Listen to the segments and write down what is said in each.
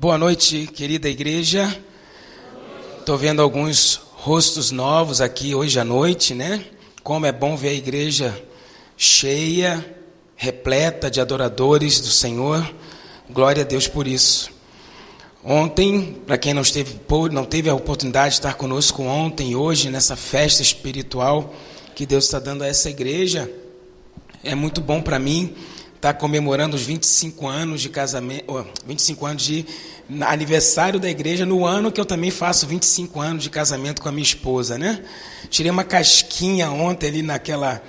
Boa noite, querida igreja. Estou vendo alguns rostos novos aqui hoje à noite, né? Como é bom ver a igreja cheia, repleta de adoradores do Senhor. Glória a Deus por isso. Ontem, para quem não, esteve, não teve a oportunidade de estar conosco ontem e hoje, nessa festa espiritual que Deus está dando a essa igreja, é muito bom para mim estar comemorando os 25 anos de casamento, 25 anos de aniversário da igreja no ano que eu também faço 25 anos de casamento com a minha esposa, né? Tirei uma casquinha ontem ali naquela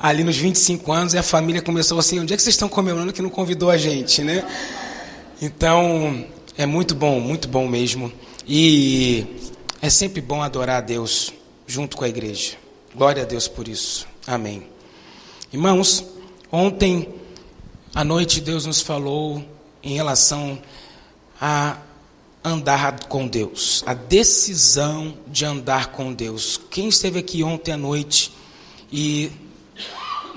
ali nos 25 anos e a família começou assim, onde é que vocês estão comemorando que não convidou a gente, né? Então, é muito bom, muito bom mesmo. E é sempre bom adorar a Deus junto com a igreja. Glória a Deus por isso. Amém. Irmãos, ontem à noite Deus nos falou em relação a andar com Deus, a decisão de andar com Deus. Quem esteve aqui ontem à noite e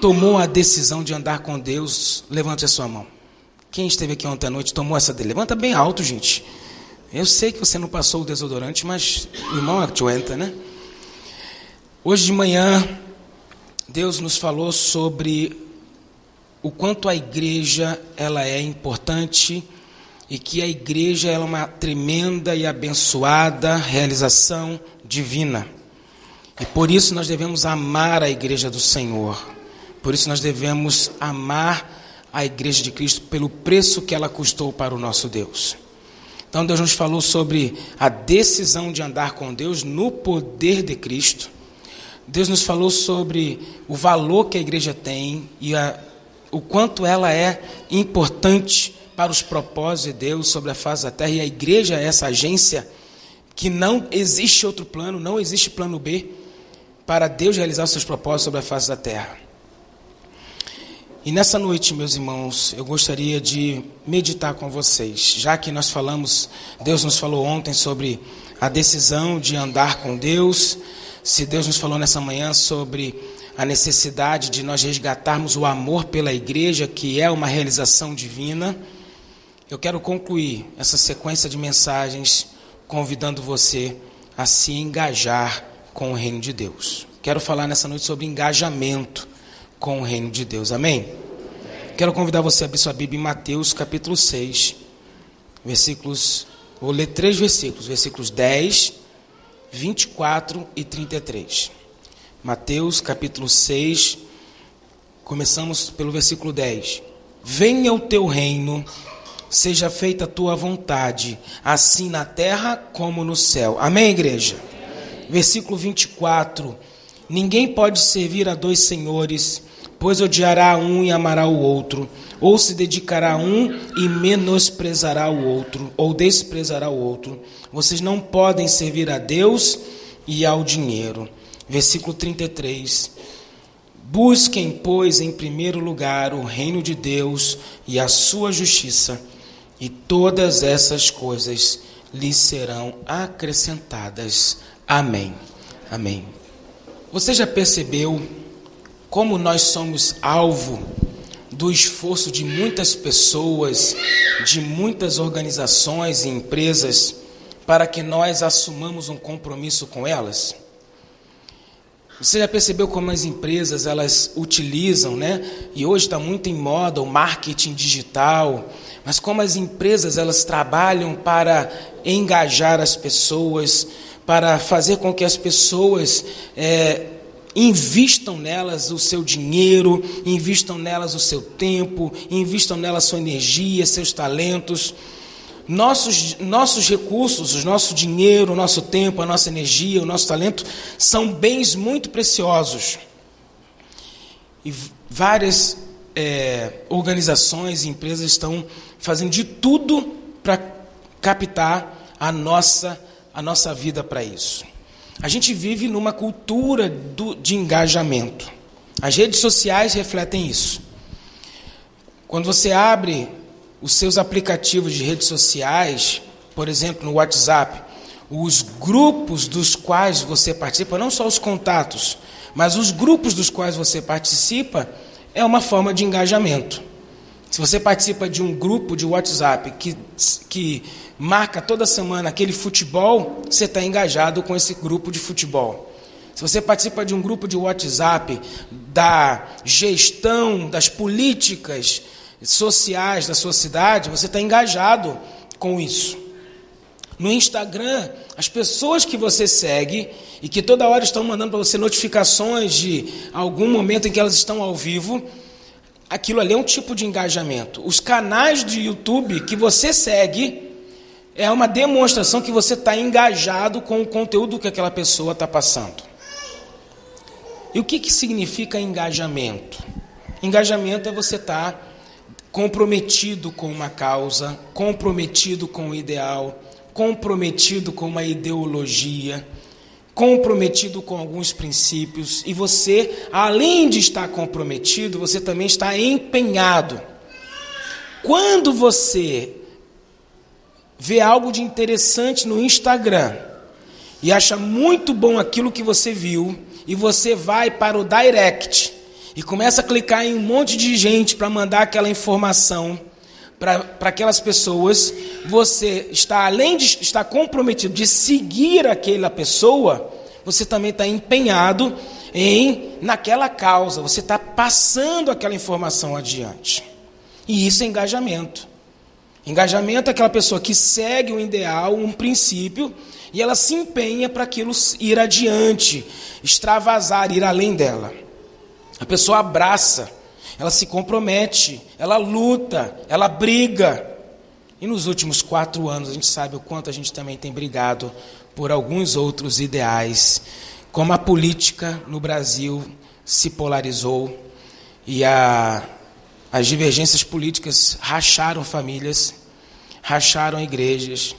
tomou a decisão de andar com Deus, levante a sua mão. Quem esteve aqui ontem à noite tomou essa decisão? Levanta bem alto, gente. Eu sei que você não passou o desodorante, mas o irmão aguenta, né? Hoje de manhã, Deus nos falou sobre o quanto a igreja ela é importante e que a igreja é uma tremenda e abençoada realização divina. E por isso nós devemos amar a igreja do Senhor. Por isso nós devemos amar a igreja de Cristo pelo preço que ela custou para o nosso Deus. Então Deus nos falou sobre a decisão de andar com Deus no poder de Cristo. Deus nos falou sobre o valor que a igreja tem e a, o quanto ela é importante para os propósitos de Deus sobre a face da terra, e a igreja é essa agência que não existe outro plano, não existe plano B para Deus realizar os seus propósitos sobre a face da terra. E nessa noite, meus irmãos, eu gostaria de meditar com vocês, já que nós falamos, Deus nos falou ontem sobre a decisão de andar com Deus, se Deus nos falou nessa manhã sobre a necessidade de nós resgatarmos o amor pela igreja, que é uma realização divina. Eu quero concluir essa sequência de mensagens convidando você a se engajar com o reino de Deus. Quero falar nessa noite sobre engajamento com o reino de Deus. Amém? Quero convidar você a abrir sua Bíblia em Mateus capítulo 6, versículos. Vou ler três versículos, versículos 10, 24 e 33. Mateus capítulo 6, começamos pelo versículo 10. Venha o teu reino seja feita a tua vontade, assim na terra como no céu. Amém, igreja? Amém. Versículo 24: Ninguém pode servir a dois senhores, pois odiará um e amará o outro, ou se dedicará a um e menosprezará o outro, ou desprezará o outro. Vocês não podem servir a Deus e ao dinheiro. Versículo 33. Busquem, pois, em primeiro lugar o reino de Deus e a sua justiça e todas essas coisas lhe serão acrescentadas. Amém. Amém. Você já percebeu como nós somos alvo do esforço de muitas pessoas, de muitas organizações e empresas para que nós assumamos um compromisso com elas? Você já percebeu como as empresas elas utilizam, né? E hoje está muito em moda o marketing digital, mas como as empresas elas trabalham para engajar as pessoas, para fazer com que as pessoas é, invistam nelas o seu dinheiro, invistam nelas o seu tempo, invistam nelas sua energia, seus talentos. Nossos, nossos recursos, o nosso dinheiro, o nosso tempo, a nossa energia, o nosso talento são bens muito preciosos. E várias é, organizações e empresas estão fazendo de tudo para captar a nossa, a nossa vida para isso. A gente vive numa cultura do, de engajamento. As redes sociais refletem isso. Quando você abre os seus aplicativos de redes sociais, por exemplo, no WhatsApp, os grupos dos quais você participa, não só os contatos, mas os grupos dos quais você participa, é uma forma de engajamento. Se você participa de um grupo de WhatsApp que, que marca toda semana aquele futebol, você está engajado com esse grupo de futebol. Se você participa de um grupo de WhatsApp da gestão das políticas sociais da sua cidade, você está engajado com isso. No Instagram, as pessoas que você segue e que toda hora estão mandando para você notificações de algum momento em que elas estão ao vivo, aquilo ali é um tipo de engajamento. Os canais de YouTube que você segue é uma demonstração que você está engajado com o conteúdo que aquela pessoa está passando. E o que, que significa engajamento? Engajamento é você estar tá comprometido com uma causa, comprometido com o ideal, comprometido com uma ideologia, comprometido com alguns princípios, e você, além de estar comprometido, você também está empenhado. Quando você vê algo de interessante no Instagram e acha muito bom aquilo que você viu, e você vai para o direct e começa a clicar em um monte de gente para mandar aquela informação para aquelas pessoas, você está, além de estar comprometido de seguir aquela pessoa, você também está empenhado em naquela causa, você está passando aquela informação adiante. E isso é engajamento. Engajamento é aquela pessoa que segue um ideal, um princípio, e ela se empenha para aquilo ir adiante, extravasar, ir além dela. A pessoa abraça ela se compromete, ela luta, ela briga. E nos últimos quatro anos a gente sabe o quanto a gente também tem brigado por alguns outros ideais, como a política no Brasil se polarizou e a, as divergências políticas racharam famílias, racharam igrejas.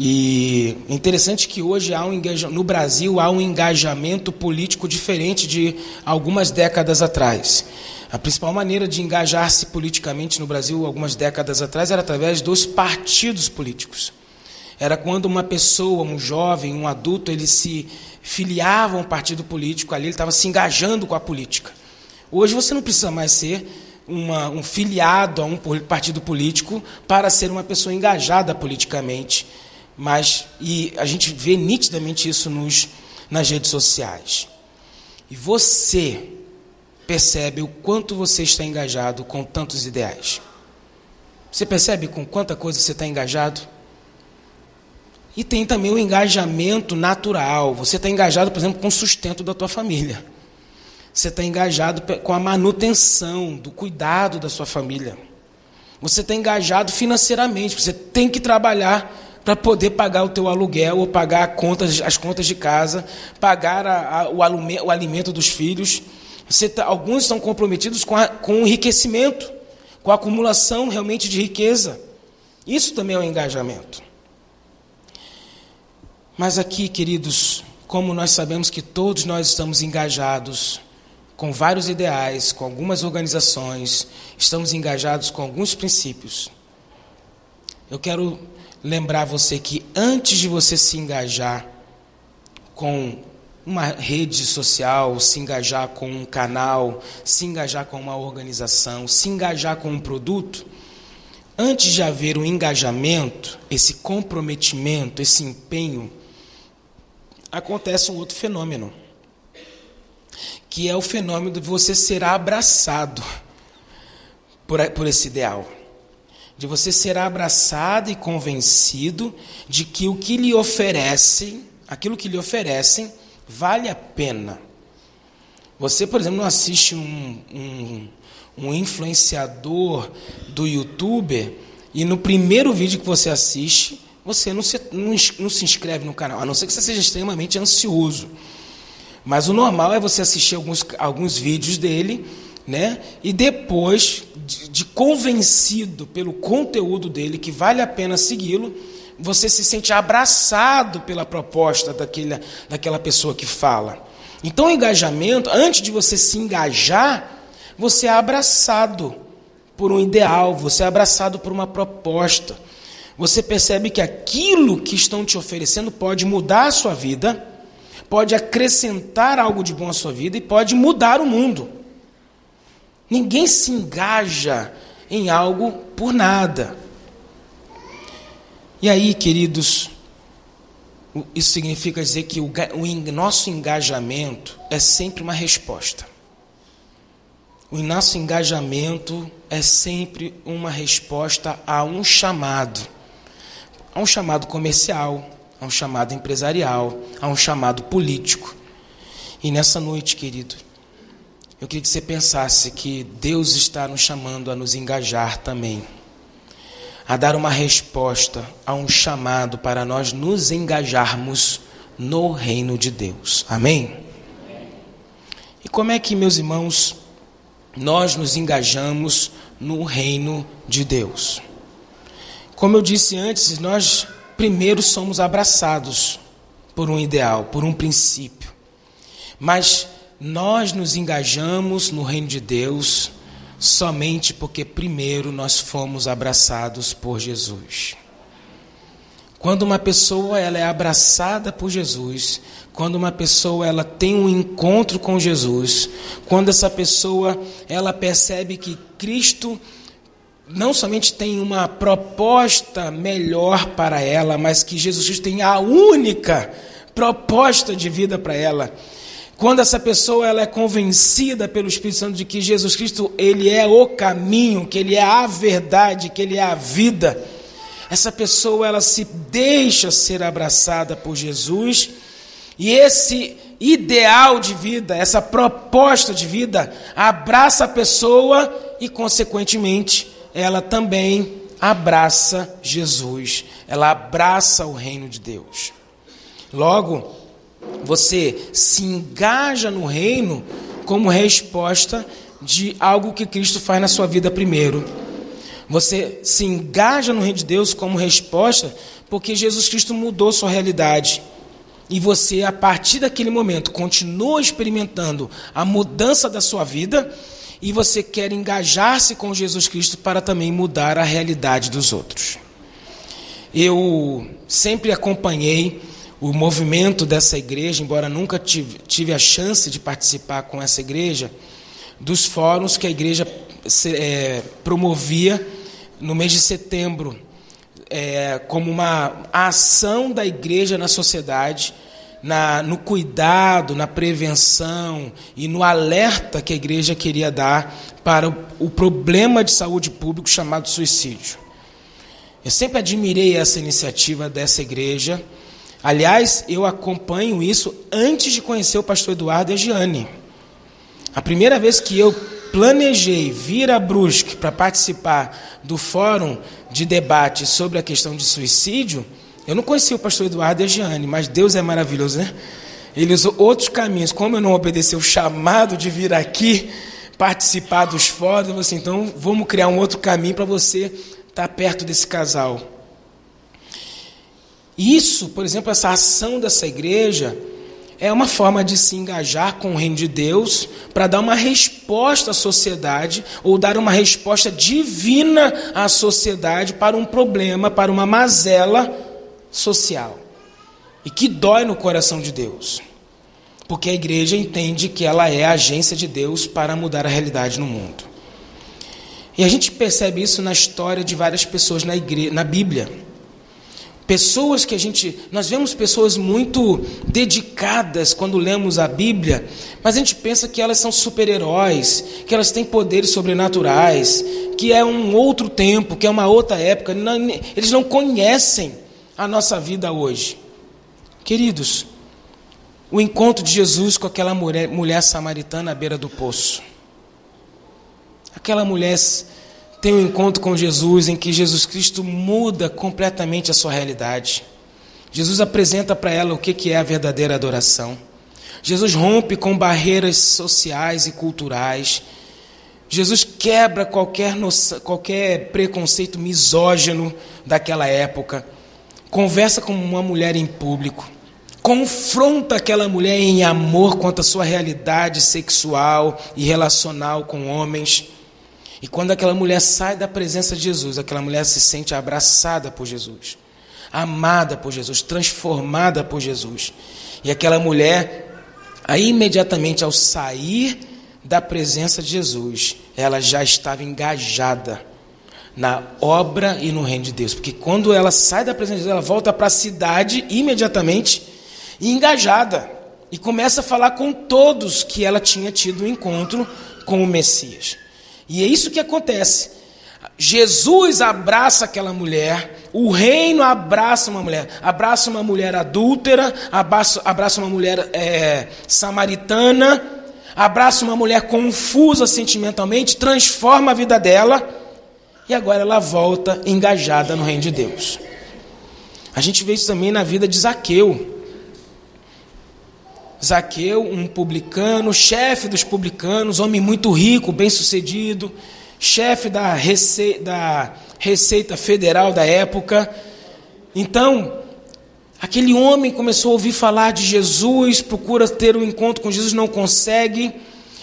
E interessante que hoje há um no Brasil há um engajamento político diferente de algumas décadas atrás. A principal maneira de engajar-se politicamente no Brasil, algumas décadas atrás, era através dos partidos políticos. Era quando uma pessoa, um jovem, um adulto, ele se filiava a um partido político, ali ele estava se engajando com a política. Hoje você não precisa mais ser uma, um filiado a um partido político para ser uma pessoa engajada politicamente. Mas, e a gente vê nitidamente isso nos, nas redes sociais. E você, percebe o quanto você está engajado com tantos ideais. Você percebe com quanta coisa você está engajado? E tem também o engajamento natural. Você está engajado, por exemplo, com o sustento da tua família. Você está engajado com a manutenção, do cuidado da sua família. Você está engajado financeiramente. Você tem que trabalhar para poder pagar o teu aluguel ou pagar contas, as contas de casa, pagar a, a, o, o alimento dos filhos. Tá, alguns estão comprometidos com, a, com o enriquecimento, com a acumulação realmente de riqueza. Isso também é um engajamento. Mas aqui, queridos, como nós sabemos que todos nós estamos engajados com vários ideais, com algumas organizações, estamos engajados com alguns princípios. Eu quero lembrar você que antes de você se engajar com uma rede social, se engajar com um canal, se engajar com uma organização, se engajar com um produto, antes de haver um engajamento, esse comprometimento, esse empenho, acontece um outro fenômeno, que é o fenômeno de você ser abraçado por, por esse ideal. De você ser abraçado e convencido de que o que lhe oferecem, aquilo que lhe oferecem, vale a pena. Você, por exemplo, não assiste um, um, um influenciador do YouTube e no primeiro vídeo que você assiste, você não se, não, não se inscreve no canal, a não ser que você seja extremamente ansioso. Mas o normal é você assistir alguns, alguns vídeos dele, né? E depois, de, de convencido pelo conteúdo dele, que vale a pena segui-lo, você se sente abraçado pela proposta daquela, daquela pessoa que fala. Então, o engajamento, antes de você se engajar, você é abraçado por um ideal, você é abraçado por uma proposta. Você percebe que aquilo que estão te oferecendo pode mudar a sua vida, pode acrescentar algo de bom à sua vida e pode mudar o mundo. Ninguém se engaja em algo por nada. E aí, queridos, isso significa dizer que o, o nosso engajamento é sempre uma resposta. O nosso engajamento é sempre uma resposta a um chamado. A um chamado comercial, a um chamado empresarial, a um chamado político. E nessa noite, querido, eu queria que você pensasse que Deus está nos chamando a nos engajar também, a dar uma resposta a um chamado para nós nos engajarmos no reino de Deus. Amém? E como é que, meus irmãos, nós nos engajamos no reino de Deus? Como eu disse antes, nós primeiro somos abraçados por um ideal, por um princípio. Mas nós nos engajamos no reino de Deus somente porque primeiro nós fomos abraçados por Jesus. Quando uma pessoa ela é abraçada por Jesus, quando uma pessoa ela tem um encontro com Jesus, quando essa pessoa ela percebe que Cristo não somente tem uma proposta melhor para ela, mas que Jesus Cristo tem a única proposta de vida para ela. Quando essa pessoa ela é convencida pelo Espírito Santo de que Jesus Cristo ele é o caminho, que ele é a verdade, que ele é a vida, essa pessoa ela se deixa ser abraçada por Jesus e esse ideal de vida, essa proposta de vida abraça a pessoa e consequentemente ela também abraça Jesus, ela abraça o reino de Deus. Logo, você se engaja no reino como resposta de algo que Cristo faz na sua vida primeiro. Você se engaja no reino de Deus como resposta porque Jesus Cristo mudou sua realidade. E você, a partir daquele momento, continua experimentando a mudança da sua vida e você quer engajar-se com Jesus Cristo para também mudar a realidade dos outros. Eu sempre acompanhei o movimento dessa igreja, embora nunca tive, tive a chance de participar com essa igreja, dos fóruns que a igreja é, promovia no mês de setembro, é, como uma ação da igreja na sociedade, na, no cuidado, na prevenção e no alerta que a igreja queria dar para o, o problema de saúde pública chamado suicídio. Eu sempre admirei essa iniciativa dessa igreja Aliás, eu acompanho isso antes de conhecer o pastor Eduardo e a Giane. A primeira vez que eu planejei vir a Brusque para participar do fórum de debate sobre a questão de suicídio, eu não conhecia o pastor Eduardo e a Giane, mas Deus é maravilhoso, né? Ele usou outros caminhos. Como eu não obedeci o chamado de vir aqui participar dos fóruns, eu falei assim, então vamos criar um outro caminho para você estar tá perto desse casal. Isso, por exemplo, essa ação dessa igreja é uma forma de se engajar com o reino de Deus para dar uma resposta à sociedade ou dar uma resposta divina à sociedade para um problema, para uma mazela social. E que dói no coração de Deus. Porque a igreja entende que ela é a agência de Deus para mudar a realidade no mundo. E a gente percebe isso na história de várias pessoas na, igreja, na Bíblia. Pessoas que a gente. Nós vemos pessoas muito dedicadas quando lemos a Bíblia, mas a gente pensa que elas são super-heróis, que elas têm poderes sobrenaturais, que é um outro tempo, que é uma outra época. Não, eles não conhecem a nossa vida hoje. Queridos, o encontro de Jesus com aquela mulher, mulher samaritana à beira do poço. Aquela mulher tem um encontro com Jesus em que Jesus Cristo muda completamente a sua realidade. Jesus apresenta para ela o que é a verdadeira adoração. Jesus rompe com barreiras sociais e culturais. Jesus quebra qualquer, noção, qualquer preconceito misógino daquela época. Conversa com uma mulher em público. Confronta aquela mulher em amor quanto à sua realidade sexual e relacional com homens e quando aquela mulher sai da presença de Jesus, aquela mulher se sente abraçada por Jesus, amada por Jesus, transformada por Jesus. E aquela mulher, aí imediatamente ao sair da presença de Jesus, ela já estava engajada na obra e no reino de Deus. Porque quando ela sai da presença de Deus, ela volta para a cidade imediatamente engajada e começa a falar com todos que ela tinha tido um encontro com o Messias. E é isso que acontece. Jesus abraça aquela mulher, o reino abraça uma mulher, abraça uma mulher adúltera, abraça, abraça uma mulher é, samaritana, abraça uma mulher confusa sentimentalmente, transforma a vida dela e agora ela volta engajada no reino de Deus. A gente vê isso também na vida de Zaqueu. Zaqueu, um publicano, chefe dos publicanos, homem muito rico, bem-sucedido, chefe da, Rece... da Receita Federal da época. Então, aquele homem começou a ouvir falar de Jesus, procura ter um encontro com Jesus, não consegue.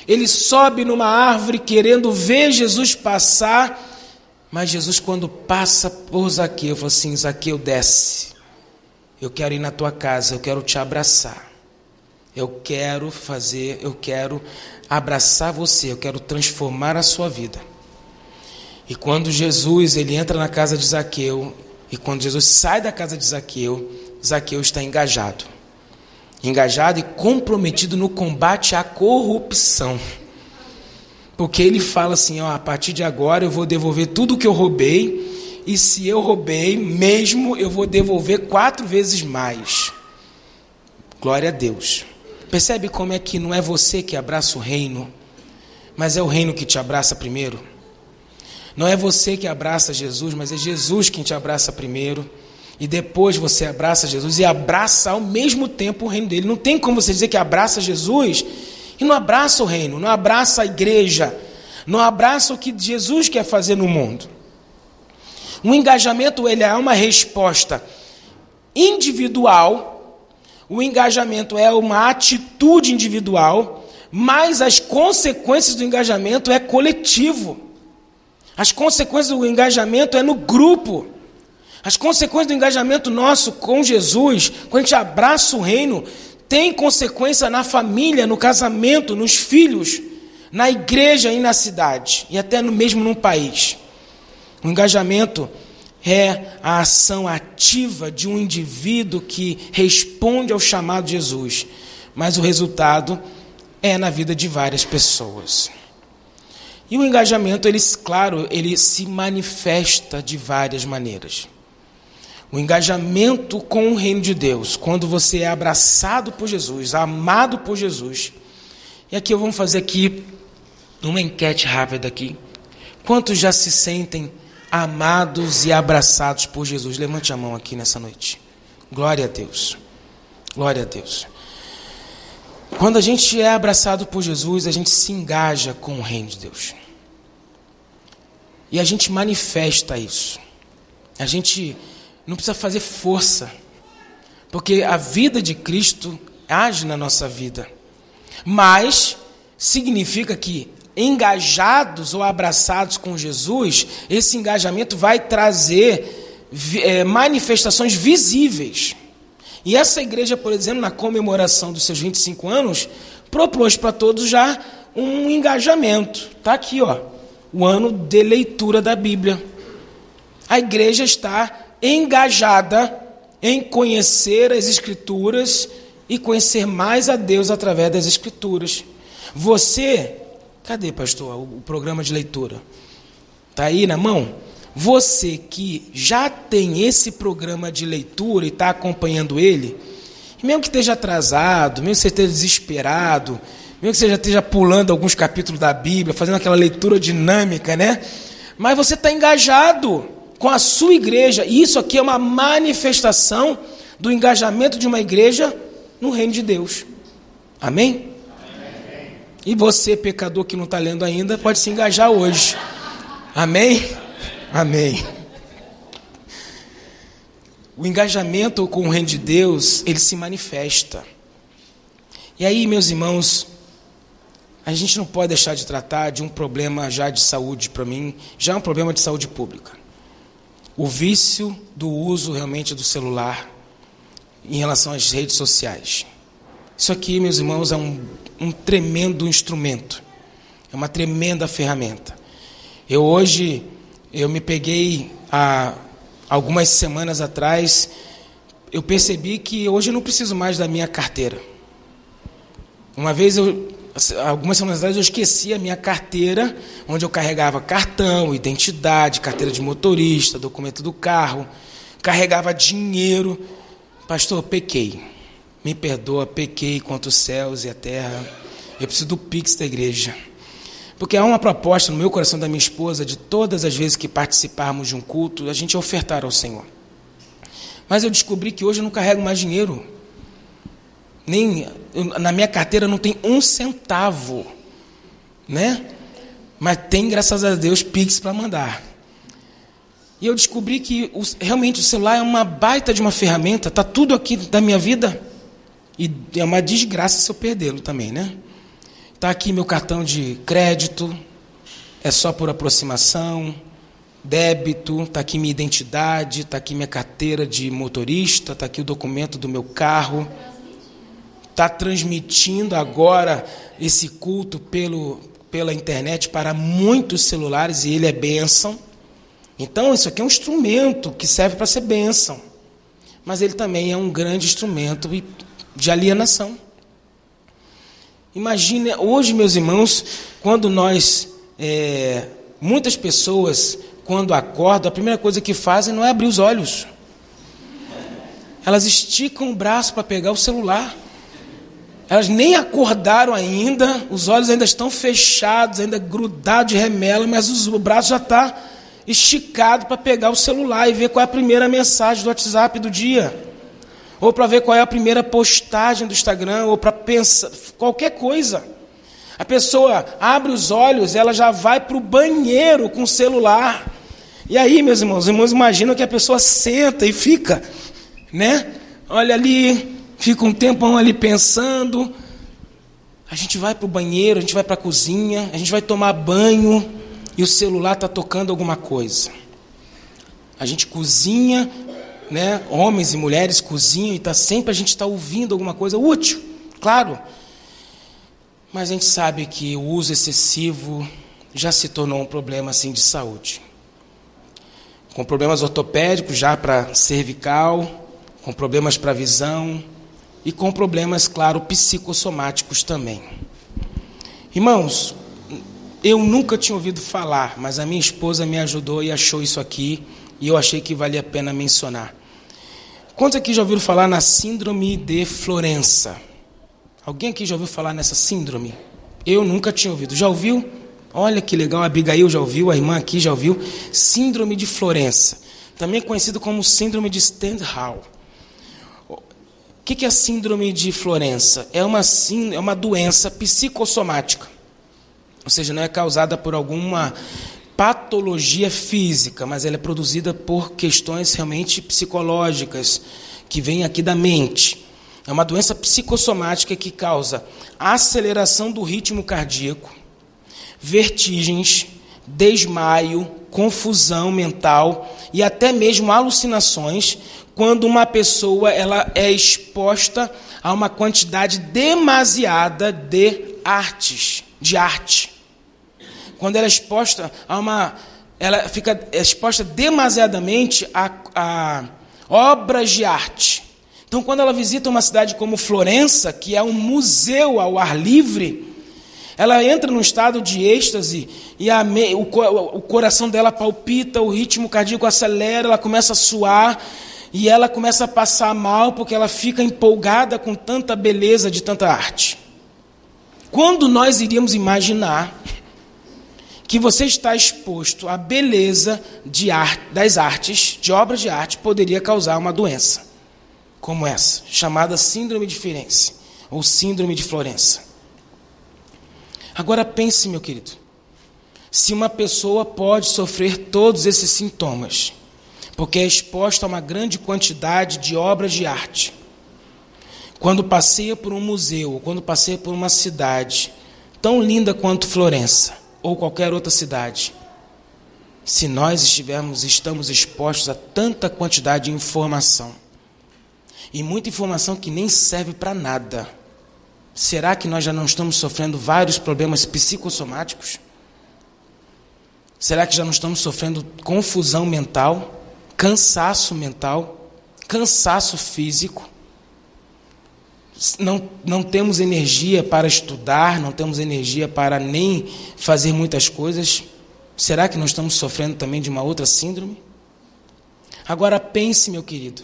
Ele sobe numa árvore querendo ver Jesus passar mas Jesus, quando passa por Zaqueu, falou assim: Zaqueu, desce. Eu quero ir na tua casa, eu quero te abraçar. Eu quero fazer, eu quero abraçar você, eu quero transformar a sua vida. E quando Jesus ele entra na casa de Zaqueu, e quando Jesus sai da casa de Zaqueu, Zaqueu está engajado. Engajado e comprometido no combate à corrupção. Porque ele fala assim: ó, a partir de agora eu vou devolver tudo que eu roubei, e se eu roubei mesmo, eu vou devolver quatro vezes mais. Glória a Deus. Percebe como é que não é você que abraça o reino, mas é o reino que te abraça primeiro? Não é você que abraça Jesus, mas é Jesus quem te abraça primeiro. E depois você abraça Jesus e abraça ao mesmo tempo o reino dele. Não tem como você dizer que abraça Jesus e não abraça o reino, não abraça a igreja, não abraça o que Jesus quer fazer no mundo. O engajamento ele é uma resposta individual, o engajamento é uma atitude individual, mas as consequências do engajamento é coletivo. As consequências do engajamento é no grupo. As consequências do engajamento nosso com Jesus, quando a gente abraça o reino, tem consequência na família, no casamento, nos filhos, na igreja e na cidade, e até no mesmo no país. O engajamento é a ação ativa de um indivíduo que responde ao chamado de Jesus, mas o resultado é na vida de várias pessoas. E o engajamento, ele, claro, ele se manifesta de várias maneiras. O engajamento com o reino de Deus, quando você é abraçado por Jesus, amado por Jesus. E aqui eu vou fazer aqui uma enquete rápida aqui. Quantos já se sentem amados e abraçados por Jesus? Levante a mão aqui nessa noite. Glória a Deus. Glória a Deus. Quando a gente é abraçado por Jesus, a gente se engaja com o reino de Deus. E a gente manifesta isso. A gente não precisa fazer força, porque a vida de Cristo age na nossa vida. Mas significa que engajados ou abraçados com Jesus, esse engajamento vai trazer é, manifestações visíveis. E essa igreja, por exemplo, na comemoração dos seus 25 anos, propôs para todos já um engajamento. Está aqui, ó, o ano de leitura da Bíblia. A igreja está engajada em conhecer as Escrituras e conhecer mais a Deus através das Escrituras. Você, cadê, pastor, o programa de leitura? Está aí na mão? Você que já tem esse programa de leitura e está acompanhando ele, mesmo que esteja atrasado, mesmo que você esteja desesperado, mesmo que você já esteja pulando alguns capítulos da Bíblia, fazendo aquela leitura dinâmica, né? Mas você está engajado com a sua igreja. E isso aqui é uma manifestação do engajamento de uma igreja no reino de Deus. Amém? E você, pecador que não está lendo ainda, pode se engajar hoje. Amém? Amém. O engajamento com o reino de Deus, ele se manifesta. E aí, meus irmãos, a gente não pode deixar de tratar de um problema já de saúde, para mim, já é um problema de saúde pública o vício do uso realmente do celular em relação às redes sociais. Isso aqui, meus irmãos, é um, um tremendo instrumento, é uma tremenda ferramenta. Eu hoje eu me peguei há algumas semanas atrás, eu percebi que hoje eu não preciso mais da minha carteira. Uma vez eu algumas semanas atrás eu esqueci a minha carteira, onde eu carregava cartão, identidade, carteira de motorista, documento do carro, carregava dinheiro. Pastor, pequei. Me perdoa, pequei contra os céus e a terra. Eu preciso do Pix da igreja. Porque há uma proposta no meu coração da minha esposa de todas as vezes que participarmos de um culto, a gente ofertar ao Senhor. Mas eu descobri que hoje eu não carrego mais dinheiro nem na minha carteira não tem um centavo, né? Mas tem, graças a Deus, Pix para mandar. E eu descobri que realmente o celular é uma baita de uma ferramenta, tá tudo aqui da minha vida. E é uma desgraça se eu perdê-lo também, né? Tá aqui meu cartão de crédito, é só por aproximação, débito, tá aqui minha identidade, tá aqui minha carteira de motorista, tá aqui o documento do meu carro está transmitindo agora esse culto pelo, pela internet para muitos celulares e ele é bênção. Então, isso aqui é um instrumento que serve para ser bênção. Mas ele também é um grande instrumento de alienação. Imagine, hoje, meus irmãos, quando nós, é, muitas pessoas, quando acordam, a primeira coisa que fazem não é abrir os olhos. Elas esticam o braço para pegar o celular. Elas nem acordaram ainda, os olhos ainda estão fechados, ainda grudados de remela, mas o braço já está esticado para pegar o celular e ver qual é a primeira mensagem do WhatsApp do dia. Ou para ver qual é a primeira postagem do Instagram, ou para pensar, qualquer coisa. A pessoa abre os olhos, ela já vai para o banheiro com o celular. E aí, meus irmãos, os irmãos imaginam que a pessoa senta e fica, né? Olha ali, fica um tempão ali pensando. A gente vai para o banheiro, a gente vai para a cozinha, a gente vai tomar banho e o celular está tocando alguma coisa. A gente cozinha, né? Homens e mulheres cozinham e tá sempre a gente está ouvindo alguma coisa útil, claro. Mas a gente sabe que o uso excessivo já se tornou um problema assim de saúde. Com problemas ortopédicos já para cervical, com problemas para visão, e com problemas, claro, psicossomáticos também. Irmãos, eu nunca tinha ouvido falar, mas a minha esposa me ajudou e achou isso aqui, e eu achei que valia a pena mencionar. Quantos aqui já ouviram falar na síndrome de Florença? Alguém aqui já ouviu falar nessa síndrome? Eu nunca tinha ouvido. Já ouviu? Olha que legal, a Abigail já ouviu, a irmã aqui já ouviu. Síndrome de Florença, também conhecido como síndrome de Stendhal. O que é a síndrome de Florença? É uma, é uma doença psicossomática. Ou seja, não é causada por alguma patologia física, mas ela é produzida por questões realmente psicológicas, que vêm aqui da mente. É uma doença psicossomática que causa aceleração do ritmo cardíaco, vertigens, desmaio, confusão mental e até mesmo alucinações quando uma pessoa ela é exposta a uma quantidade demasiada de artes, de arte. Quando ela é exposta a uma ela fica exposta demasiadamente a, a obras de arte. Então, quando ela visita uma cidade como Florença, que é um museu ao ar livre, ela entra num estado de êxtase e a, o, o coração dela palpita, o ritmo cardíaco acelera, ela começa a suar e ela começa a passar mal porque ela fica empolgada com tanta beleza de tanta arte. Quando nós iríamos imaginar que você está exposto à beleza arte, das artes, de obras de arte, poderia causar uma doença como essa, chamada síndrome de Firenze ou síndrome de Florença. Agora pense, meu querido, se uma pessoa pode sofrer todos esses sintomas, porque é exposta a uma grande quantidade de obras de arte. Quando passeia por um museu, quando passeia por uma cidade tão linda quanto Florença, ou qualquer outra cidade, se nós estivermos, estamos expostos a tanta quantidade de informação, e muita informação que nem serve para nada, será que nós já não estamos sofrendo vários problemas psicossomáticos? Será que já não estamos sofrendo confusão mental, cansaço mental, cansaço físico? Não, não temos energia para estudar, não temos energia para nem fazer muitas coisas. Será que não estamos sofrendo também de uma outra síndrome? Agora pense, meu querido,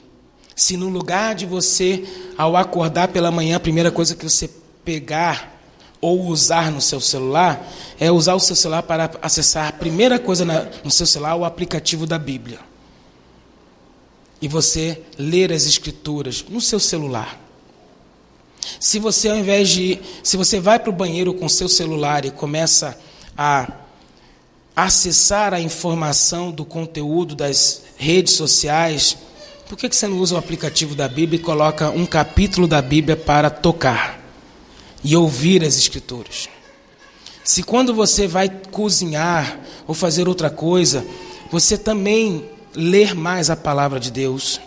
se no lugar de você, ao acordar pela manhã, a primeira coisa que você pegar ou usar no seu celular é usar o seu celular para acessar a primeira coisa na, no seu celular, o aplicativo da Bíblia. E você ler as escrituras no seu celular. Se você ao invés de, se você vai para o banheiro com seu celular e começa a acessar a informação do conteúdo das redes sociais, por que você não usa o aplicativo da Bíblia e coloca um capítulo da Bíblia para tocar? e ouvir as Escrituras. Se quando você vai cozinhar ou fazer outra coisa, você também ler mais a palavra de Deus.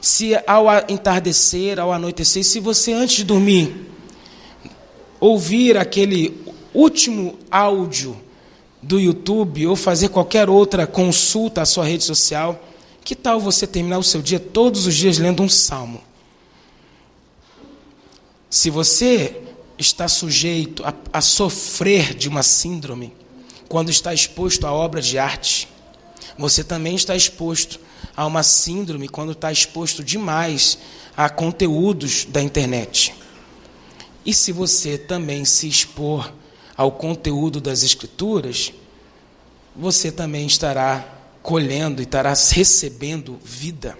Se ao entardecer, ao anoitecer, se você antes de dormir ouvir aquele último áudio do YouTube ou fazer qualquer outra consulta à sua rede social, que tal você terminar o seu dia todos os dias lendo um salmo? Se você está sujeito a, a sofrer de uma síndrome quando está exposto à obra de arte. Você também está exposto a uma síndrome quando está exposto demais a conteúdos da internet. E se você também se expor ao conteúdo das Escrituras, você também estará colhendo e estará recebendo vida.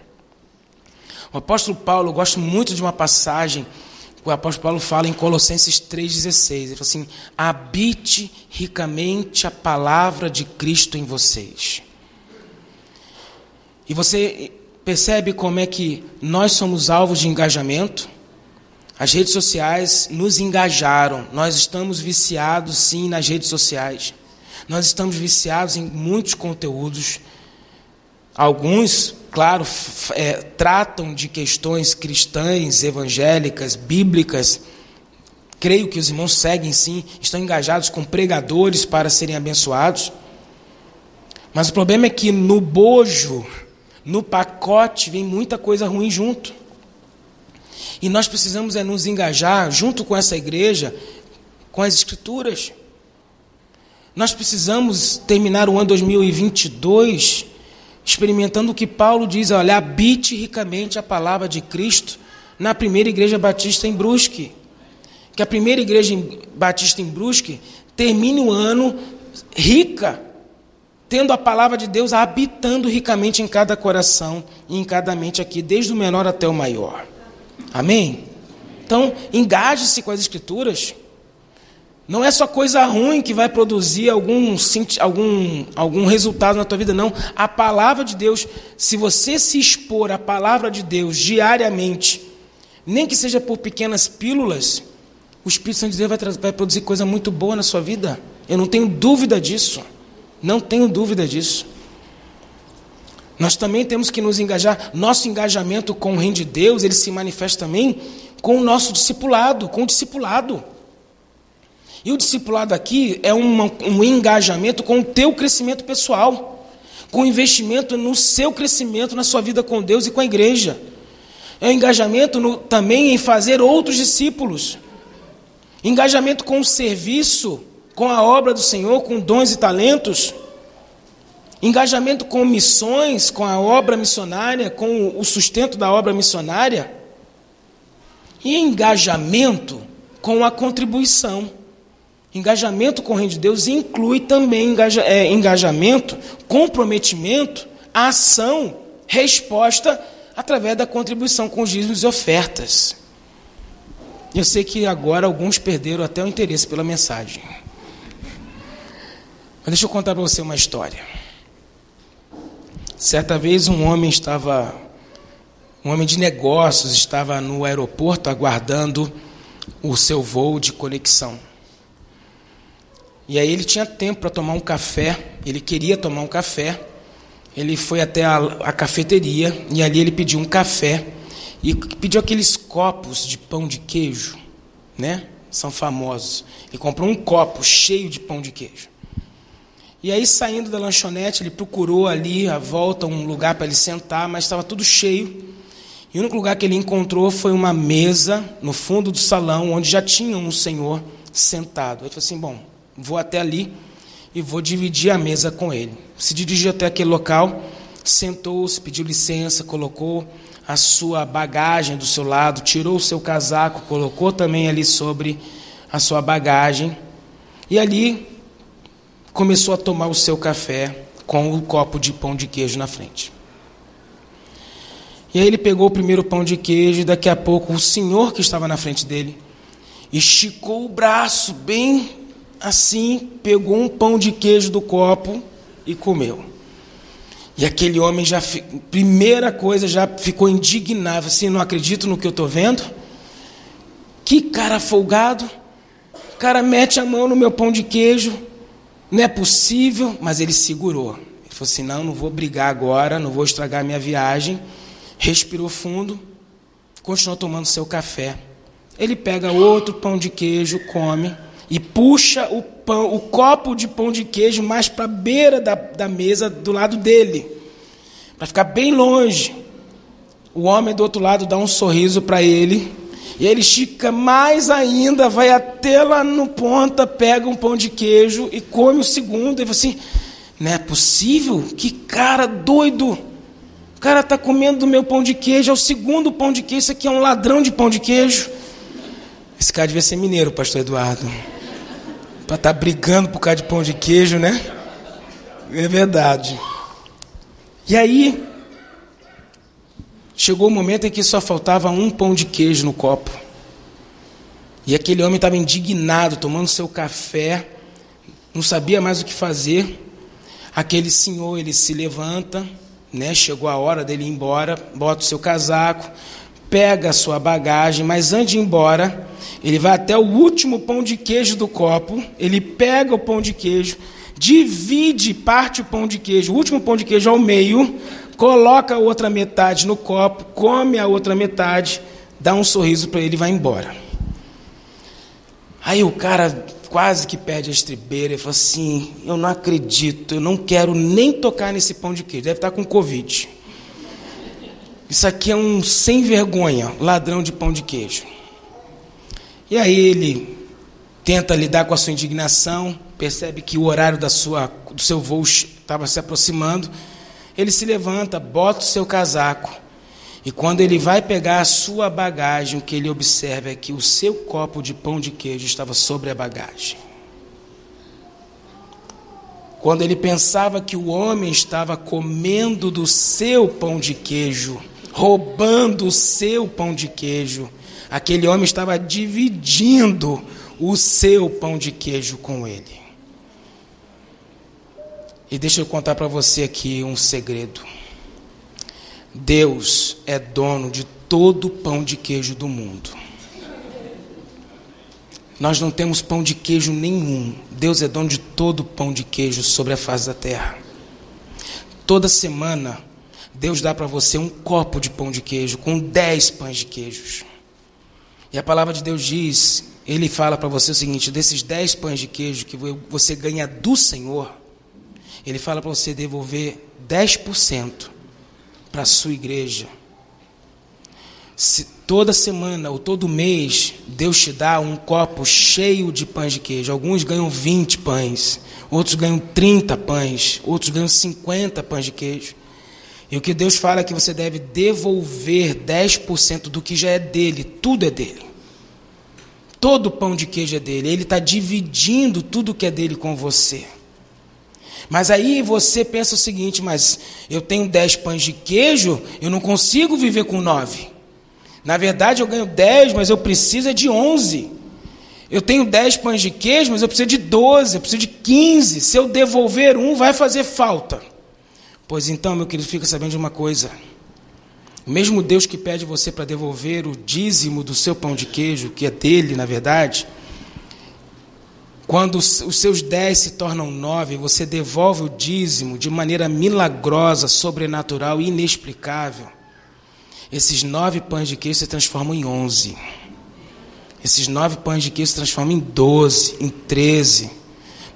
O apóstolo Paulo, eu gosto muito de uma passagem o apóstolo Paulo fala em Colossenses 3,16. Ele fala assim: habite ricamente a palavra de Cristo em vocês. E você percebe como é que nós somos alvos de engajamento? As redes sociais nos engajaram. Nós estamos viciados, sim, nas redes sociais. Nós estamos viciados em muitos conteúdos. Alguns claro, é, tratam de questões cristãs, evangélicas, bíblicas. Creio que os irmãos seguem sim, estão engajados com pregadores para serem abençoados. Mas o problema é que no bojo, no pacote, vem muita coisa ruim junto. E nós precisamos é nos engajar junto com essa igreja com as escrituras. Nós precisamos terminar o ano 2022 experimentando o que Paulo diz, olha, habite ricamente a palavra de Cristo na primeira igreja batista em Brusque. Que a primeira igreja batista em Brusque termine o ano rica, tendo a palavra de Deus habitando ricamente em cada coração e em cada mente aqui, desde o menor até o maior. Amém? Então, engaje-se com as escrituras. Não é só coisa ruim que vai produzir algum, algum, algum resultado na tua vida, não. A palavra de Deus, se você se expor à palavra de Deus diariamente, nem que seja por pequenas pílulas, o Espírito Santo de Deus vai, vai produzir coisa muito boa na sua vida. Eu não tenho dúvida disso. Não tenho dúvida disso. Nós também temos que nos engajar. Nosso engajamento com o reino de Deus, ele se manifesta também com o nosso discipulado, com o discipulado. E o discipulado aqui é uma, um engajamento com o teu crescimento pessoal, com investimento no seu crescimento, na sua vida com Deus e com a igreja. É um engajamento no, também em fazer outros discípulos. Engajamento com o serviço, com a obra do Senhor, com dons e talentos. Engajamento com missões, com a obra missionária, com o sustento da obra missionária. E engajamento com a contribuição. Engajamento com o reino de Deus inclui também engaja, é, engajamento, comprometimento, ação, resposta através da contribuição com os dízimos e ofertas. Eu sei que agora alguns perderam até o interesse pela mensagem. Mas deixa eu contar para você uma história. Certa vez um homem estava, um homem de negócios estava no aeroporto aguardando o seu voo de conexão. E aí ele tinha tempo para tomar um café, ele queria tomar um café. Ele foi até a, a cafeteria e ali ele pediu um café e pediu aqueles copos de pão de queijo, né? São famosos. Ele comprou um copo cheio de pão de queijo. E aí, saindo da lanchonete, ele procurou ali à volta um lugar para ele sentar, mas estava tudo cheio. E o único lugar que ele encontrou foi uma mesa no fundo do salão, onde já tinha um senhor sentado. Ele falou assim: Bom, vou até ali e vou dividir a mesa com ele. Se dirigiu até aquele local, sentou-se, pediu licença, colocou a sua bagagem do seu lado, tirou o seu casaco, colocou também ali sobre a sua bagagem. E ali começou a tomar o seu café com o copo de pão de queijo na frente. E aí ele pegou o primeiro pão de queijo e daqui a pouco o senhor que estava na frente dele esticou o braço bem assim, pegou um pão de queijo do copo e comeu. E aquele homem já, primeira coisa, já ficou indignado, assim, não acredito no que eu estou vendo. Que cara folgado. O cara mete a mão no meu pão de queijo. Não é possível, mas ele segurou. Ele falou assim: não, não vou brigar agora, não vou estragar minha viagem respirou fundo, continuou tomando seu café. Ele pega outro pão de queijo, come e puxa o pão, o copo de pão de queijo mais para a beira da, da mesa do lado dele, para ficar bem longe. O homem do outro lado dá um sorriso para ele. E ele estica mais ainda, vai até lá no ponta, pega um pão de queijo e come o segundo. E fala assim: não é possível? Que cara doido! O cara está comendo do meu pão de queijo, é o segundo pão de queijo, isso aqui é um ladrão de pão de queijo. Esse cara devia ser mineiro, pastor Eduardo. Para estar tá brigando por causa de pão de queijo, né? É verdade. E aí, chegou o momento em que só faltava um pão de queijo no copo. E aquele homem estava indignado, tomando seu café, não sabia mais o que fazer. Aquele senhor, ele se levanta né? Chegou a hora dele ir embora, bota o seu casaco, pega a sua bagagem, mas antes de ir embora, ele vai até o último pão de queijo do copo, ele pega o pão de queijo, divide, parte o pão de queijo, o último pão de queijo ao meio, coloca a outra metade no copo, come a outra metade, dá um sorriso para ele e vai embora. Aí o cara quase que perde a estribeira e fala assim: Eu não acredito, eu não quero nem tocar nesse pão de queijo, deve estar com Covid. Isso aqui é um sem vergonha, ladrão de pão de queijo. E aí ele tenta lidar com a sua indignação, percebe que o horário da sua, do seu voo estava se aproximando. Ele se levanta, bota o seu casaco e quando ele vai pegar a sua bagagem, o que ele observa é que o seu copo de pão de queijo estava sobre a bagagem. Quando ele pensava que o homem estava comendo do seu pão de queijo, roubando o seu pão de queijo, aquele homem estava dividindo o seu pão de queijo com ele. E deixa eu contar para você aqui um segredo. Deus é dono de todo o pão de queijo do mundo. Nós não temos pão de queijo nenhum. Deus é dono de todo o pão de queijo sobre a face da terra. Toda semana, Deus dá para você um copo de pão de queijo com dez pães de queijos. E a palavra de Deus diz, ele fala para você o seguinte: desses dez pães de queijo que você ganha do Senhor, ele fala para você devolver 10% para a sua igreja. Se toda semana ou todo mês Deus te dá um copo cheio de pães de queijo, alguns ganham 20 pães, outros ganham 30 pães, outros ganham 50 pães de queijo. E o que Deus fala é que você deve devolver 10% do que já é dele, tudo é dele. Todo pão de queijo é dele, ele está dividindo tudo que é dele com você. Mas aí você pensa o seguinte: mas eu tenho dez pães de queijo, eu não consigo viver com nove. Na verdade, eu ganho dez, mas eu preciso é de onze. Eu tenho dez pães de queijo, mas eu preciso de doze, eu preciso de quinze. Se eu devolver um, vai fazer falta. Pois então, meu querido, fica sabendo de uma coisa. O mesmo Deus que pede você para devolver o dízimo do seu pão de queijo, que é dele, na verdade, quando os seus dez se tornam nove, você devolve o dízimo de maneira milagrosa, sobrenatural, inexplicável. Esses nove pães de queijo se transformam em onze. Esses nove pães de queijo se transformam em doze, em treze.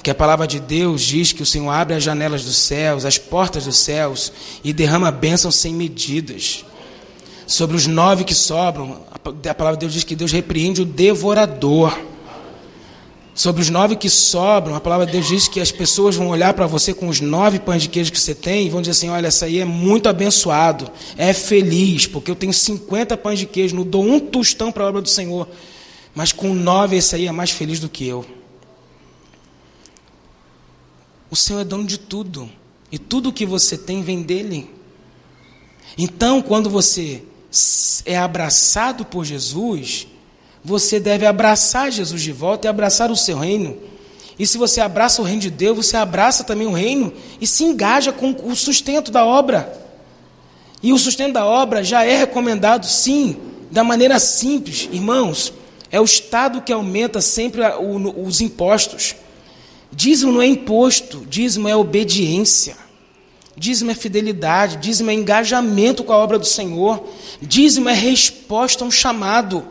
que a palavra de Deus diz que o Senhor abre as janelas dos céus, as portas dos céus e derrama bênçãos sem medidas. Sobre os nove que sobram, a palavra de Deus diz que Deus repreende o devorador. Sobre os nove que sobram, a palavra de Deus diz que as pessoas vão olhar para você com os nove pães de queijo que você tem e vão dizer assim: olha, essa aí é muito abençoado, é feliz, porque eu tenho 50 pães de queijo, não dou um tostão para a obra do Senhor, mas com nove esse aí é mais feliz do que eu. O Senhor é dono de tudo. E tudo que você tem vem dele. Então, quando você é abraçado por Jesus, você deve abraçar Jesus de volta e abraçar o seu reino. E se você abraça o reino de Deus, você abraça também o reino e se engaja com o sustento da obra. E o sustento da obra já é recomendado, sim, da maneira simples, irmãos. É o Estado que aumenta sempre os impostos. Dízimo não é imposto, dízimo é obediência. Dízimo é fidelidade, dízimo é engajamento com a obra do Senhor. Dízimo é resposta a um chamado.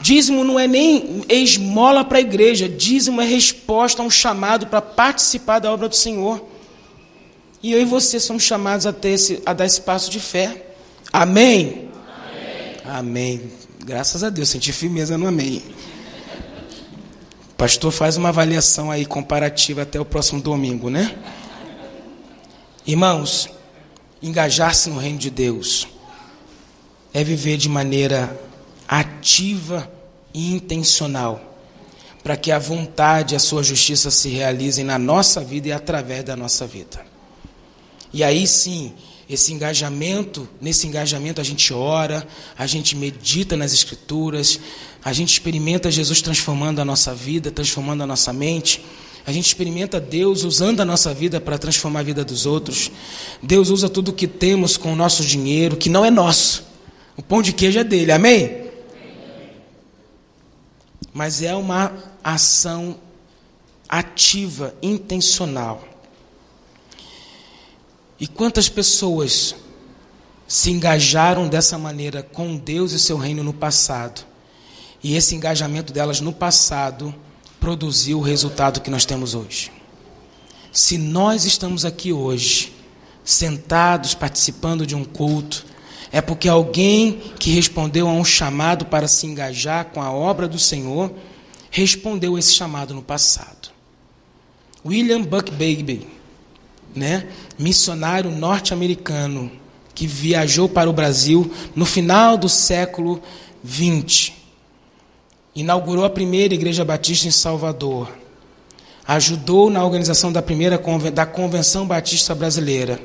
Dízimo não é nem esmola para a igreja, dízimo é resposta a um chamado para participar da obra do Senhor. E eu e você somos chamados a, ter esse, a dar esse passo de fé. Amém? Amém. amém. Graças a Deus, senti firmeza no amém pastor faz uma avaliação aí comparativa até o próximo domingo, né? Irmãos, engajar-se no reino de Deus é viver de maneira ativa e intencional, para que a vontade e a sua justiça se realizem na nossa vida e através da nossa vida. E aí sim, esse engajamento, nesse engajamento a gente ora, a gente medita nas escrituras, a gente experimenta Jesus transformando a nossa vida, transformando a nossa mente. A gente experimenta Deus usando a nossa vida para transformar a vida dos outros. Deus usa tudo o que temos com o nosso dinheiro, que não é nosso. O pão de queijo é dele, amém? Mas é uma ação ativa, intencional. E quantas pessoas se engajaram dessa maneira com Deus e seu reino no passado? E esse engajamento delas no passado produziu o resultado que nós temos hoje. Se nós estamos aqui hoje, sentados, participando de um culto, é porque alguém que respondeu a um chamado para se engajar com a obra do Senhor, respondeu esse chamado no passado. William Buckbaby, né, missionário norte-americano, que viajou para o Brasil no final do século 20 inaugurou a primeira igreja batista em Salvador, ajudou na organização da primeira da Convenção Batista Brasileira.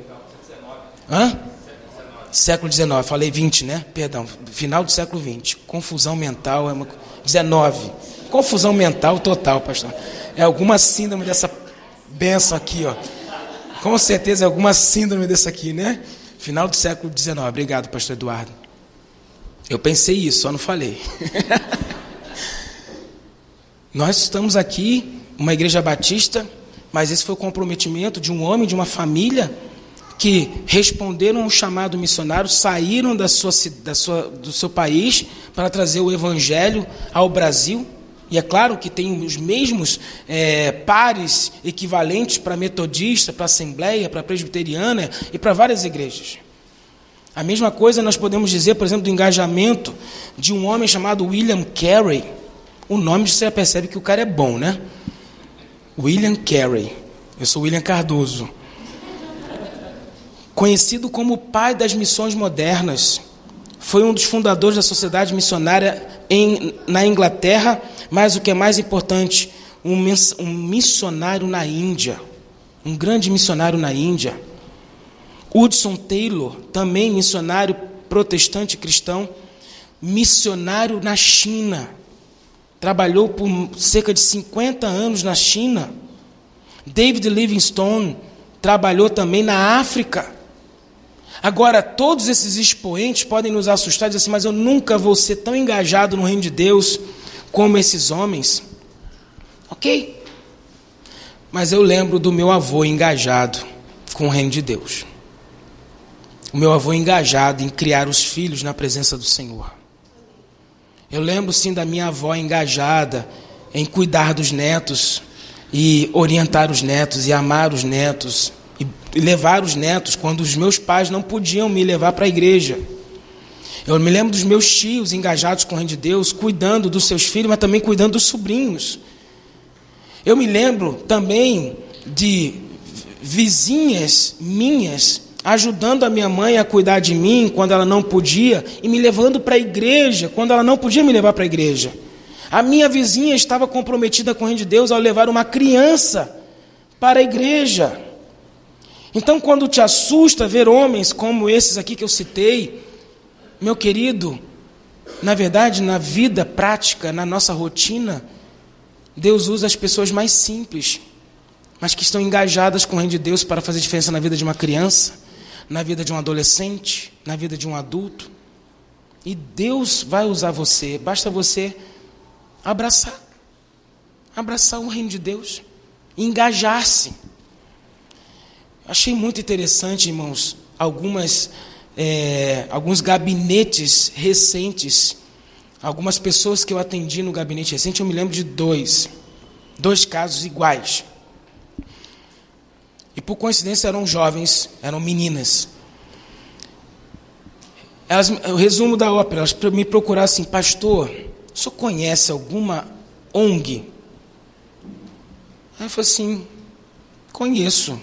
Hã? Século XIX, falei 20, né? Perdão, final do século 20. Confusão mental é uma 19. Confusão mental total, pastor. É alguma síndrome dessa benção aqui, ó. Com certeza é alguma síndrome dessa aqui, né? Final do século XIX. Obrigado, pastor Eduardo. Eu pensei isso, só não falei. Nós estamos aqui, uma igreja batista, mas esse foi o comprometimento de um homem, de uma família, que responderam ao chamado missionário, saíram da sua, da sua, do seu país para trazer o evangelho ao Brasil. E é claro que tem os mesmos é, pares equivalentes para metodista, para assembleia, para presbiteriana e para várias igrejas. A mesma coisa nós podemos dizer, por exemplo, do engajamento de um homem chamado William Carey o nome você já percebe que o cara é bom, né? William Carey. Eu sou William Cardoso. Conhecido como o pai das missões modernas, foi um dos fundadores da sociedade missionária em, na Inglaterra, mas o que é mais importante, um, um missionário na Índia, um grande missionário na Índia. Hudson Taylor, também missionário protestante cristão, missionário na China trabalhou por cerca de 50 anos na China. David Livingstone trabalhou também na África. Agora, todos esses expoentes podem nos assustar e dizer assim, mas eu nunca vou ser tão engajado no reino de Deus como esses homens. Ok. Mas eu lembro do meu avô engajado com o reino de Deus. O meu avô engajado em criar os filhos na presença do Senhor. Eu lembro sim da minha avó engajada em cuidar dos netos, e orientar os netos e amar os netos e levar os netos quando os meus pais não podiam me levar para a igreja. Eu me lembro dos meus tios engajados com o reino de Deus, cuidando dos seus filhos, mas também cuidando dos sobrinhos. Eu me lembro também de vizinhas minhas ajudando a minha mãe a cuidar de mim quando ela não podia e me levando para a igreja quando ela não podia me levar para a igreja. A minha vizinha estava comprometida com o reino de Deus ao levar uma criança para a igreja. Então, quando te assusta ver homens como esses aqui que eu citei, meu querido, na verdade, na vida prática, na nossa rotina, Deus usa as pessoas mais simples, mas que estão engajadas com o reino de Deus para fazer diferença na vida de uma criança, na vida de um adolescente, na vida de um adulto. E Deus vai usar você, basta você abraçar abraçar o reino de Deus, engajar-se. Achei muito interessante, irmãos, algumas, é, alguns gabinetes recentes, algumas pessoas que eu atendi no gabinete recente, eu me lembro de dois, dois casos iguais. E por coincidência eram jovens, eram meninas. Elas, o resumo da ópera, elas me procuraram assim, pastor, o senhor conhece alguma ONG? Aí eu falei assim, conheço.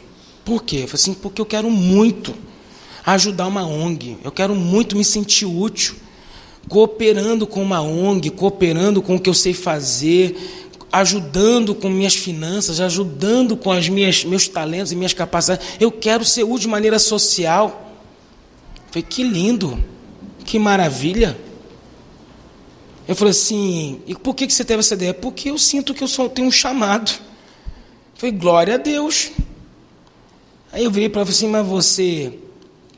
Por quê? Eu falei assim, porque eu quero muito ajudar uma ONG, eu quero muito me sentir útil, cooperando com uma ONG, cooperando com o que eu sei fazer, ajudando com minhas finanças, ajudando com as minhas meus talentos e minhas capacidades. Eu quero ser útil de maneira social. Eu falei, que lindo, que maravilha. Eu falei assim, e por que você teve essa ideia? Porque eu sinto que eu só tenho um chamado. Falei, glória a Deus. Aí eu virei para ela assim, mas você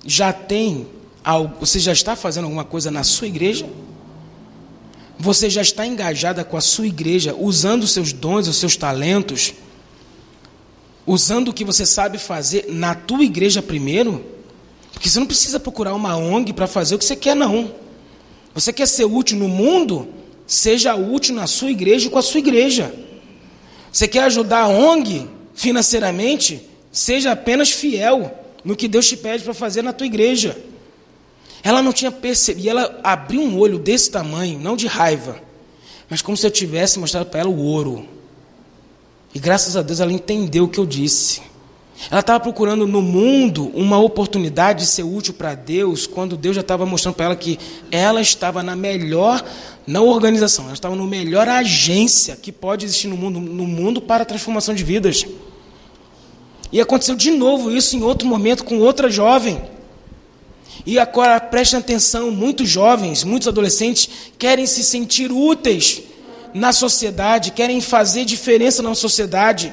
já tem algo, você já está fazendo alguma coisa na sua igreja? Você já está engajada com a sua igreja, usando os seus dons, os seus talentos, usando o que você sabe fazer na tua igreja primeiro? Porque você não precisa procurar uma ONG para fazer o que você quer, não. Você quer ser útil no mundo? Seja útil na sua igreja e com a sua igreja. Você quer ajudar a ONG financeiramente? Seja apenas fiel no que Deus te pede para fazer na tua igreja. Ela não tinha percebido, ela abriu um olho desse tamanho, não de raiva, mas como se eu tivesse mostrado para ela o ouro. E graças a Deus ela entendeu o que eu disse. Ela estava procurando no mundo uma oportunidade de ser útil para Deus, quando Deus já estava mostrando para ela que ela estava na melhor, não organização, ela estava no melhor agência que pode existir no mundo, no mundo para a transformação de vidas. E aconteceu de novo isso em outro momento com outra jovem. E agora prestem atenção, muitos jovens, muitos adolescentes querem se sentir úteis na sociedade, querem fazer diferença na sociedade,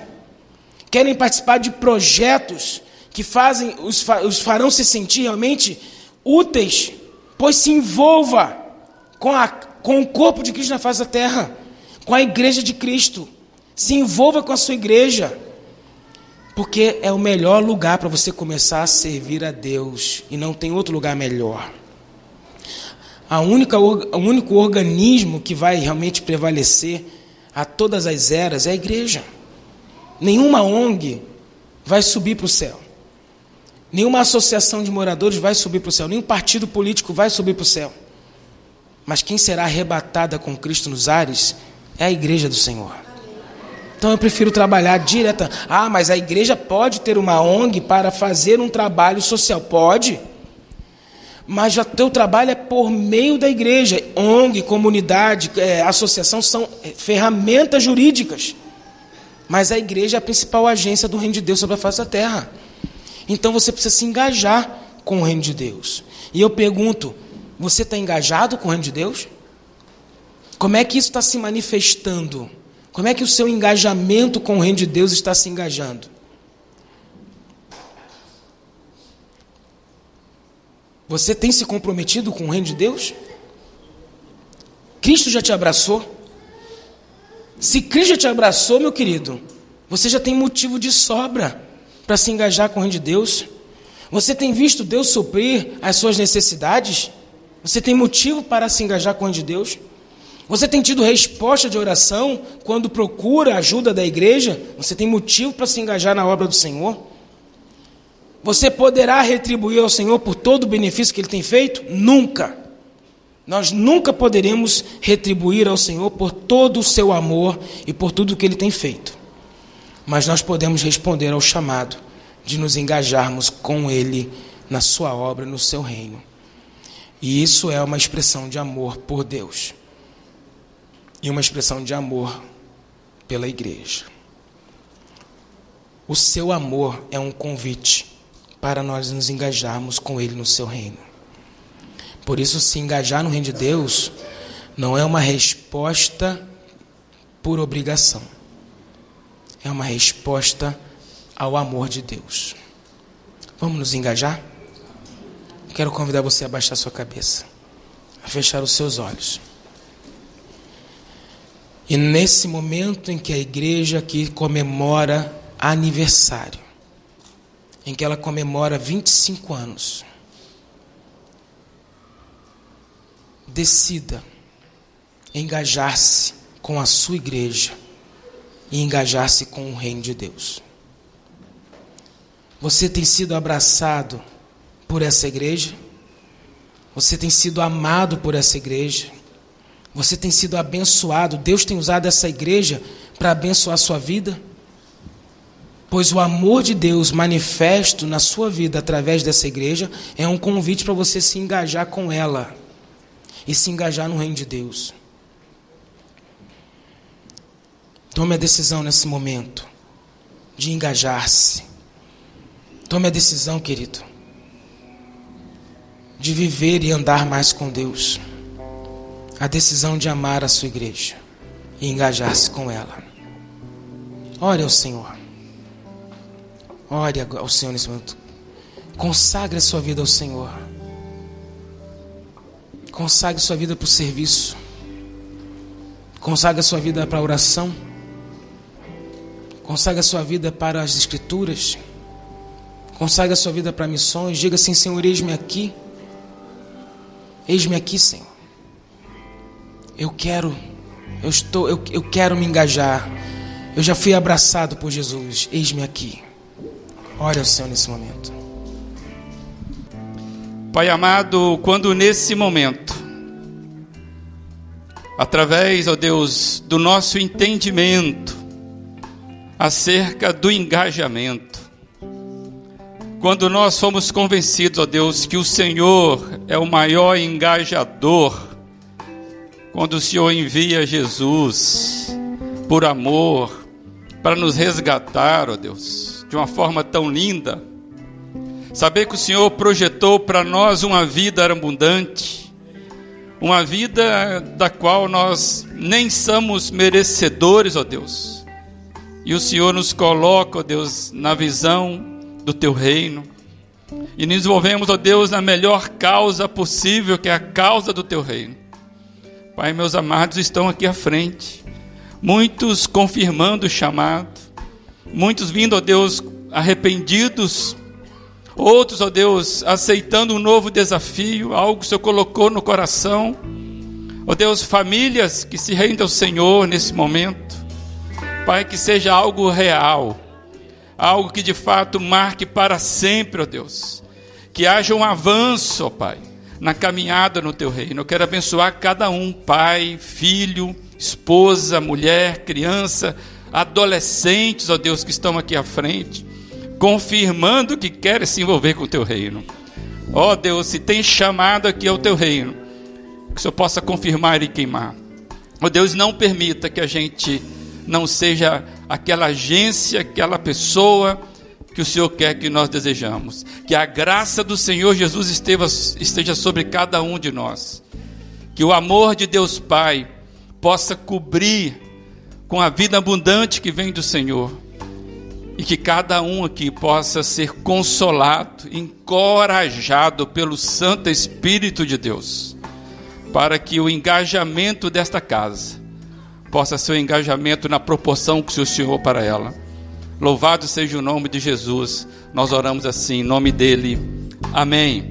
querem participar de projetos que fazem os, os farão se sentir realmente úteis, pois se envolva com, a, com o corpo de Cristo na face da terra, com a igreja de Cristo. Se envolva com a sua igreja. Porque é o melhor lugar para você começar a servir a Deus e não tem outro lugar melhor. A única, o único organismo que vai realmente prevalecer a todas as eras é a igreja. Nenhuma ONG vai subir para o céu. Nenhuma associação de moradores vai subir para o céu. Nenhum partido político vai subir para o céu. Mas quem será arrebatada com Cristo nos ares é a igreja do Senhor. Então eu prefiro trabalhar direta. Ah, mas a igreja pode ter uma ONG para fazer um trabalho social. Pode. Mas o teu trabalho é por meio da igreja. ONG, comunidade, é, associação são ferramentas jurídicas. Mas a igreja é a principal agência do reino de Deus sobre a face da terra. Então você precisa se engajar com o reino de Deus. E eu pergunto: você está engajado com o reino de Deus? Como é que isso está se manifestando? Como é que o seu engajamento com o reino de Deus está se engajando? Você tem se comprometido com o reino de Deus? Cristo já te abraçou? Se Cristo já te abraçou, meu querido, você já tem motivo de sobra para se engajar com o reino de Deus. Você tem visto Deus suprir as suas necessidades? Você tem motivo para se engajar com o reino de Deus? Você tem tido resposta de oração quando procura a ajuda da igreja? Você tem motivo para se engajar na obra do Senhor? Você poderá retribuir ao Senhor por todo o benefício que Ele tem feito? Nunca. Nós nunca poderemos retribuir ao Senhor por todo o seu amor e por tudo o que Ele tem feito. Mas nós podemos responder ao chamado de nos engajarmos com Ele na Sua obra, no Seu reino. E isso é uma expressão de amor por Deus e uma expressão de amor pela igreja. O seu amor é um convite para nós nos engajarmos com Ele no seu reino. Por isso, se engajar no reino de Deus não é uma resposta por obrigação, é uma resposta ao amor de Deus. Vamos nos engajar? Quero convidar você a baixar sua cabeça, a fechar os seus olhos. E nesse momento em que a igreja aqui comemora aniversário, em que ela comemora 25 anos, decida engajar-se com a sua igreja e engajar-se com o reino de Deus. Você tem sido abraçado por essa igreja? Você tem sido amado por essa igreja? Você tem sido abençoado. Deus tem usado essa igreja para abençoar a sua vida. Pois o amor de Deus manifesto na sua vida através dessa igreja é um convite para você se engajar com ela e se engajar no reino de Deus. Tome a decisão nesse momento de engajar-se. Tome a decisão, querido, de viver e andar mais com Deus a decisão de amar a sua igreja e engajar-se com ela. Ore ao Senhor. Ore ao Senhor nesse momento. Consagre a sua vida ao Senhor. Consagre sua vida para o serviço. Consagre a sua vida para a oração. Consagre a sua vida para as escrituras. Consagre a sua vida para missões. Diga assim, Senhor, eis-me aqui. Eis-me aqui, Senhor. Eu quero, eu estou, eu, eu quero me engajar. Eu já fui abraçado por Jesus. Eis-me aqui. Ore ao Senhor nesse momento. Pai amado, quando nesse momento, através, ó Deus, do nosso entendimento acerca do engajamento, quando nós fomos convencidos, ó Deus, que o Senhor é o maior engajador quando o Senhor envia Jesus por amor para nos resgatar, ó Deus, de uma forma tão linda. Saber que o Senhor projetou para nós uma vida abundante, uma vida da qual nós nem somos merecedores, ó Deus. E o Senhor nos coloca, ó Deus, na visão do teu reino. E nos envolvemos, ó Deus, na melhor causa possível, que é a causa do teu reino. Pai, meus amados estão aqui à frente, muitos confirmando o chamado, muitos vindo, ó Deus, arrependidos, outros, ó Deus, aceitando um novo desafio, algo que o Senhor colocou no coração. Ó Deus, famílias que se rendem ao Senhor nesse momento. Pai, que seja algo real, algo que de fato marque para sempre, ó Deus. Que haja um avanço, ó Pai na caminhada no teu reino. Eu quero abençoar cada um, pai, filho, esposa, mulher, criança, adolescentes, ó Deus, que estão aqui à frente, confirmando que querem se envolver com o teu reino. Ó Deus, se tem chamado aqui ao teu reino, que o Senhor possa confirmar e queimar. Ó Deus, não permita que a gente não seja aquela agência, aquela pessoa que o Senhor quer que nós desejamos. Que a graça do Senhor Jesus esteja sobre cada um de nós. Que o amor de Deus Pai possa cobrir com a vida abundante que vem do Senhor. E que cada um aqui possa ser consolado, encorajado pelo Santo Espírito de Deus, para que o engajamento desta casa possa ser um engajamento na proporção que o Senhor para ela. Louvado seja o nome de Jesus. Nós oramos assim, em nome dele. Amém.